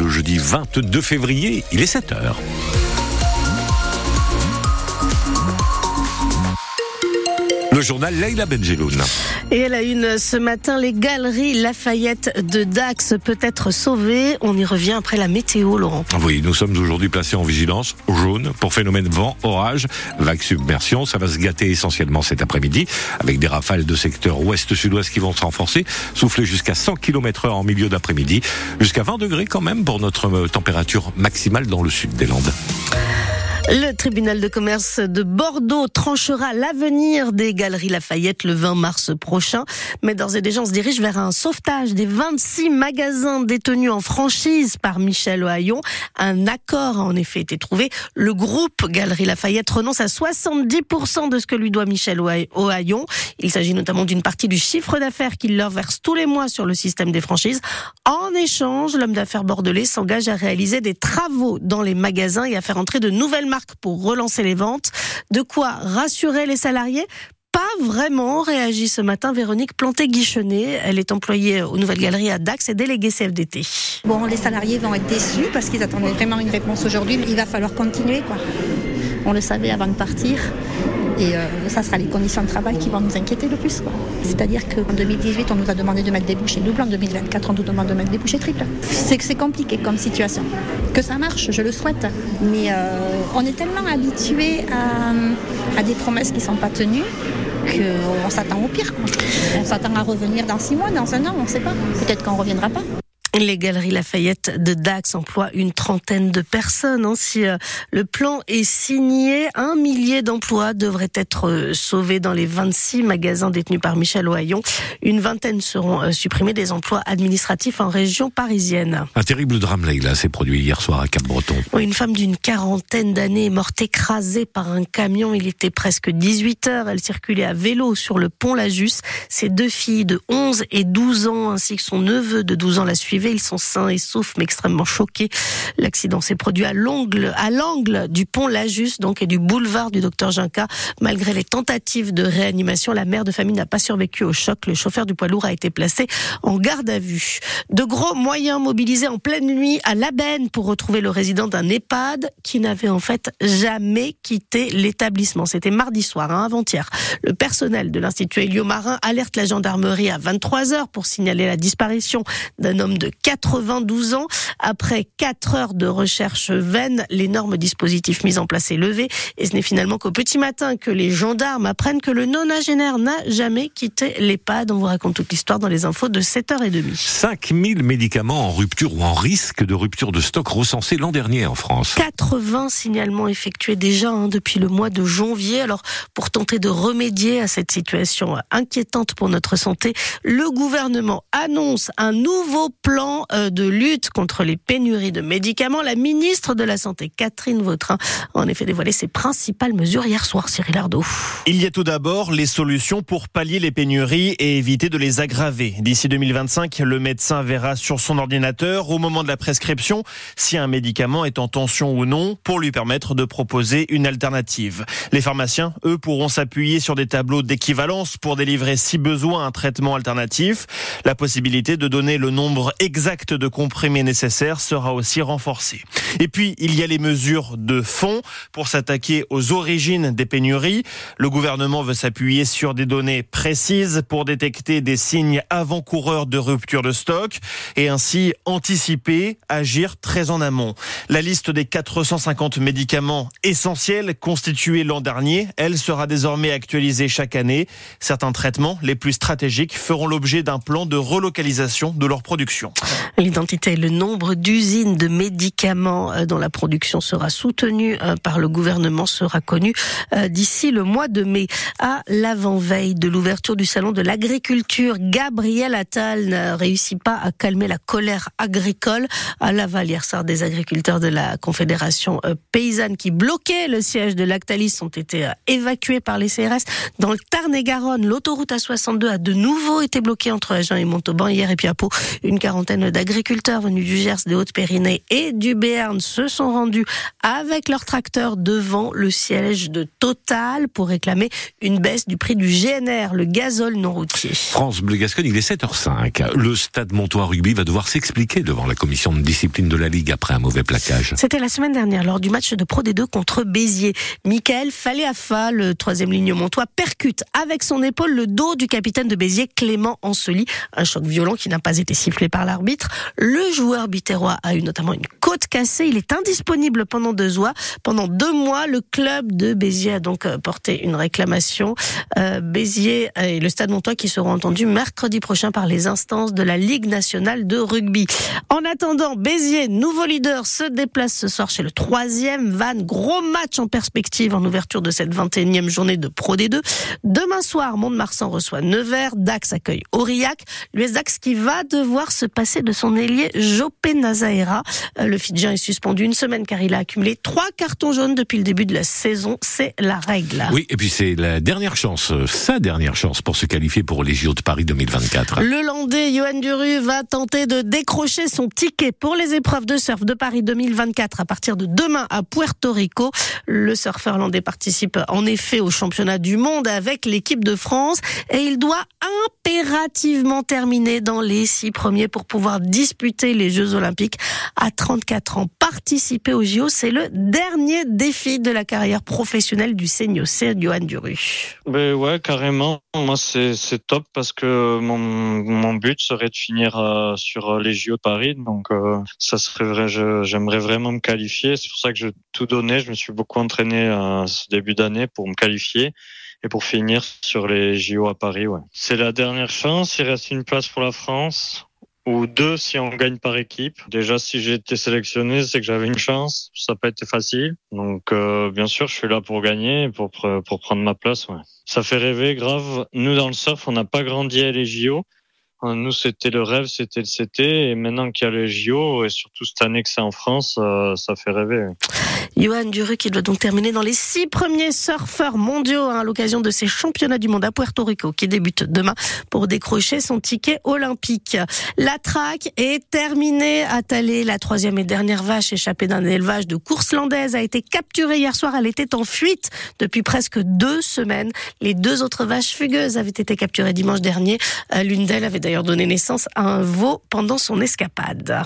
le jeudi 22 février, il est 7 Le journal Leila Benjeloun. Et elle a une ce matin, les galeries Lafayette de Dax peut être sauvées. On y revient après la météo, Laurent. Oui, nous sommes aujourd'hui placés en vigilance jaune pour phénomène vent, orage, vague submersion. Ça va se gâter essentiellement cet après-midi avec des rafales de secteur ouest-sud-ouest qui vont se renforcer, souffler jusqu'à 100 km heure en milieu d'après-midi, jusqu'à 20 degrés quand même pour notre température maximale dans le sud des Landes. Le tribunal de commerce de Bordeaux tranchera l'avenir des galeries Lafayette le 20 mars prochain. Mais d'ores et déjà, on se dirige vers un sauvetage des 26 magasins détenus en franchise par Michel Ohaillon. Un accord a en effet été trouvé. Le groupe Galerie Lafayette renonce à 70% de ce que lui doit Michel Ohaillon. Il s'agit notamment d'une partie du chiffre d'affaires qu'il leur verse tous les mois sur le système des franchises. En échange, l'homme d'affaires bordelais s'engage à réaliser des travaux dans les magasins et à faire entrer de nouvelles marques pour relancer les ventes. De quoi rassurer les salariés pas vraiment, réagit ce matin Véronique Planté-Guichonnet. Elle est employée aux Nouvelles Galeries à Dax et déléguée CFDT. Bon, les salariés vont être déçus parce qu'ils attendaient vraiment une réponse aujourd'hui. Il va falloir continuer, quoi. On le savait avant de partir. Et euh, ça sera les conditions de travail qui vont nous inquiéter le plus. C'est-à-dire qu'en 2018, on nous a demandé de mettre des bouchées doubles. En 2024, on nous demande de mettre des bouchées triples. C'est que c'est compliqué comme situation. Que ça marche, je le souhaite. Mais euh, on est tellement habitué à, des promesses qui ne sont pas tenues qu'on s'attend au pire. On s'attend à revenir dans six mois, dans un an, on ne sait pas. Peut-être qu'on ne reviendra pas. Les galeries Lafayette de Dax emploient une trentaine de personnes. Hein. Si euh, le plan est signé, un millier d'emplois devraient être euh, sauvés dans les 26 magasins détenus par Michel Ohaillon. Une vingtaine seront euh, supprimés des emplois administratifs en région parisienne. Un terrible drame, là, s'est produit hier soir à Cap-Breton. Une femme d'une quarantaine d'années est morte écrasée par un camion. Il était presque 18 heures. Elle circulait à vélo sur le pont Lajus. Ses deux filles de 11 et 12 ans ainsi que son neveu de 12 ans la ils sont sains et saufs, mais extrêmement choqués. L'accident s'est produit à l'angle, à l'angle du pont Lajus, donc, et du boulevard du docteur Jinka. Malgré les tentatives de réanimation, la mère de famille n'a pas survécu au choc. Le chauffeur du poids lourd a été placé en garde à vue. De gros moyens mobilisés en pleine nuit à Labenne pour retrouver le résident d'un EHPAD qui n'avait en fait jamais quitté l'établissement. C'était mardi soir, hein, avant-hier. Le personnel de l'Institut Héliomarin alerte la gendarmerie à 23 heures pour signaler la disparition d'un homme de 92 ans. Après 4 heures de recherche vaine, l'énorme dispositif mis en place est levé. Et ce n'est finalement qu'au petit matin que les gendarmes apprennent que le nonagénaire n'a jamais quitté l'EHPAD. On vous raconte toute l'histoire dans les infos de 7h30. 5000 médicaments en rupture ou en risque de rupture de stock recensés l'an dernier en France. 80 signalements effectués déjà hein, depuis le mois de janvier. Alors, pour tenter de remédier à cette situation inquiétante pour notre santé, le gouvernement annonce un nouveau plan euh, de lutte contre les pénuries de médicaments. La ministre de la Santé, Catherine Vautrin, a en effet dévoilé ses principales mesures hier soir, Cyril Ardo. Il y a tout d'abord les solutions pour pallier les pénuries et éviter de les aggraver. D'ici 2025, le médecin verra sur son ordinateur, au moment de la prescription, si un médicament est en tension ou non, pour lui permettre de proposer une alternative. Les pharmaciens, eux, pourront s'appuyer sur des tableaux d'équivalence pour délivrer, si besoin, un traitement alternatif. La possibilité de donner le nombre exact exact de comprimés nécessaires sera aussi renforcé. Et puis, il y a les mesures de fond pour s'attaquer aux origines des pénuries. Le gouvernement veut s'appuyer sur des données précises pour détecter des signes avant-coureurs de rupture de stock et ainsi anticiper, agir très en amont. La liste des 450 médicaments essentiels constitués l'an dernier, elle sera désormais actualisée chaque année. Certains traitements les plus stratégiques feront l'objet d'un plan de relocalisation de leur production. L'identité et le nombre d'usines de médicaments euh, dont la production sera soutenue euh, par le gouvernement sera connu euh, d'ici le mois de mai. À l'avant-veille de l'ouverture du salon de l'agriculture, Gabriel Attal ne réussit pas à calmer la colère agricole à Laval hier soir des agriculteurs de la Confédération paysanne qui bloquaient le siège de Lactalis ont été évacués par les CRS. Dans le Tarn-et-Garonne, l'autoroute A62 a de nouveau été bloquée entre Agen et Montauban hier et puis à. Une quarantaine d'agriculteurs venus du Gers, des Hautes-Pyrénées et du Béarn se sont rendus avec leurs tracteurs devant le siège de Total pour réclamer une baisse du prix du GNR, le gazole non routier. France Bleu Gascogne, il est 7h05. Le stade Montois Rugby va devoir s'expliquer devant la commission de discipline de la Ligue après un mauvais plaquage. C'était la semaine dernière lors du match de Pro D2 contre Béziers. Michael Faléafa, le troisième ligne montois, percute avec son épaule le dos du capitaine de Béziers, Clément Anseli. Un choc violent qui n'a pas été sifflé par Le joueur bitérois a eu notamment une côte cassée. Il est indisponible pendant deux mois. Pendant deux mois, le club de Béziers a donc euh, porté une réclamation. Euh, Béziers et le Stade Montois qui seront entendus mercredi prochain par les instances de la Ligue nationale de rugby. En attendant, Béziers, nouveau leader, se déplace ce soir chez le troisième Van. Gros match en perspective en ouverture de cette 21e journée de Pro D2. Demain soir, Mont-de-Marsan reçoit Nevers, Dax accueille Aurillac. L'US Dax qui va devoir se passer de son ailier Jopé Nazaera. Euh, le Fidjien est suspendu une semaine car il a accumulé trois cartons jaunes depuis le début de la saison. C'est la règle. Oui, et puis c'est la dernière chance, euh, sa dernière chance pour se qualifier pour les JO de Paris 2024. Le Landais Johan Duru va tenter de décrocher son ticket pour les épreuves de surf de Paris 2024 à partir de demain à Puerto Rico. Le surfeur landais participe en effet au championnat du monde avec l'équipe de France et il doit impérativement terminer dans les six premiers pour pouvoir disputer les Jeux Olympiques à 34 ans. Participer aux JO, c'est le dernier défi de la carrière professionnelle du senior, c'est Johan Duru. Ben ouais, carrément. Moi, c'est top parce que mon, but serait de finir euh, sur les JO de Paris. Donc, euh, ça serait vrai. J'aimerais vraiment me qualifier. C'est pour ça que je tout donné. Je me suis beaucoup entraîné à ce début d'année pour me qualifier et pour finir sur les JO à Paris. Ouais. C'est la dernière chance. Il reste une place pour la France ou deux si on gagne par équipe. Déjà, si j'ai été sélectionné, c'est que j'avais une chance. Ça n'a pas été facile. Donc, euh, bien sûr, je suis là pour gagner, pour pour prendre ma place. Ouais. Ça fait rêver, grave. Nous, dans le surf, on n'a pas grandi à les JO. Nous, c'était le rêve, c'était le CT. Et maintenant qu'il y a les JO, et surtout cette année que c'est en France, euh, ça fait rêver. Johan Duru qui doit donc terminer dans les six premiers surfeurs mondiaux hein, à l'occasion de ces championnats du monde à Puerto Rico qui débutent demain pour décrocher son ticket olympique. La traque est terminée à Talé. La troisième et dernière vache échappée d'un élevage de course landaise a été capturée hier soir. Elle était en fuite depuis presque deux semaines. Les deux autres vaches fugueuses avaient été capturées dimanche dernier. Euh, l'une d'elles avait d'ailleurs donné naissance à un veau pendant son escapade.